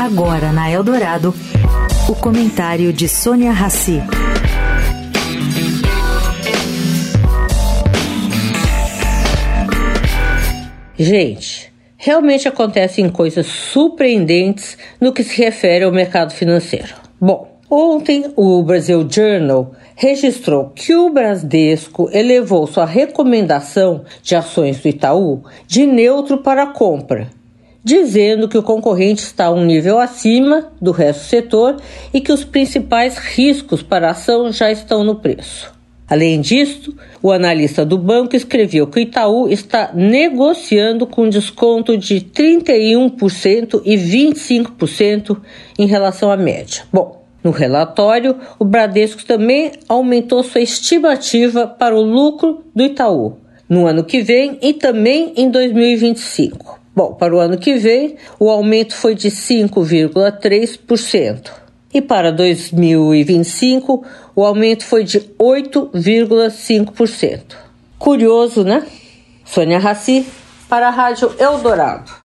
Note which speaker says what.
Speaker 1: Agora na Eldorado, o comentário de Sônia Rassi.
Speaker 2: Gente, realmente acontecem coisas surpreendentes no que se refere ao mercado financeiro. Bom, ontem o Brasil Journal registrou que o Bradesco elevou sua recomendação de ações do Itaú de neutro para compra dizendo que o concorrente está um nível acima do resto do setor e que os principais riscos para a ação já estão no preço. Além disso, o analista do banco escreveu que o Itaú está negociando com desconto de 31% e 25% em relação à média. Bom, no relatório, o Bradesco também aumentou sua estimativa para o lucro do Itaú no ano que vem e também em 2025. Bom, para o ano que vem, o aumento foi de 5,3%. E para 2025, o aumento foi de 8,5%. Curioso, né? Sônia Raci, para a Rádio Eldorado.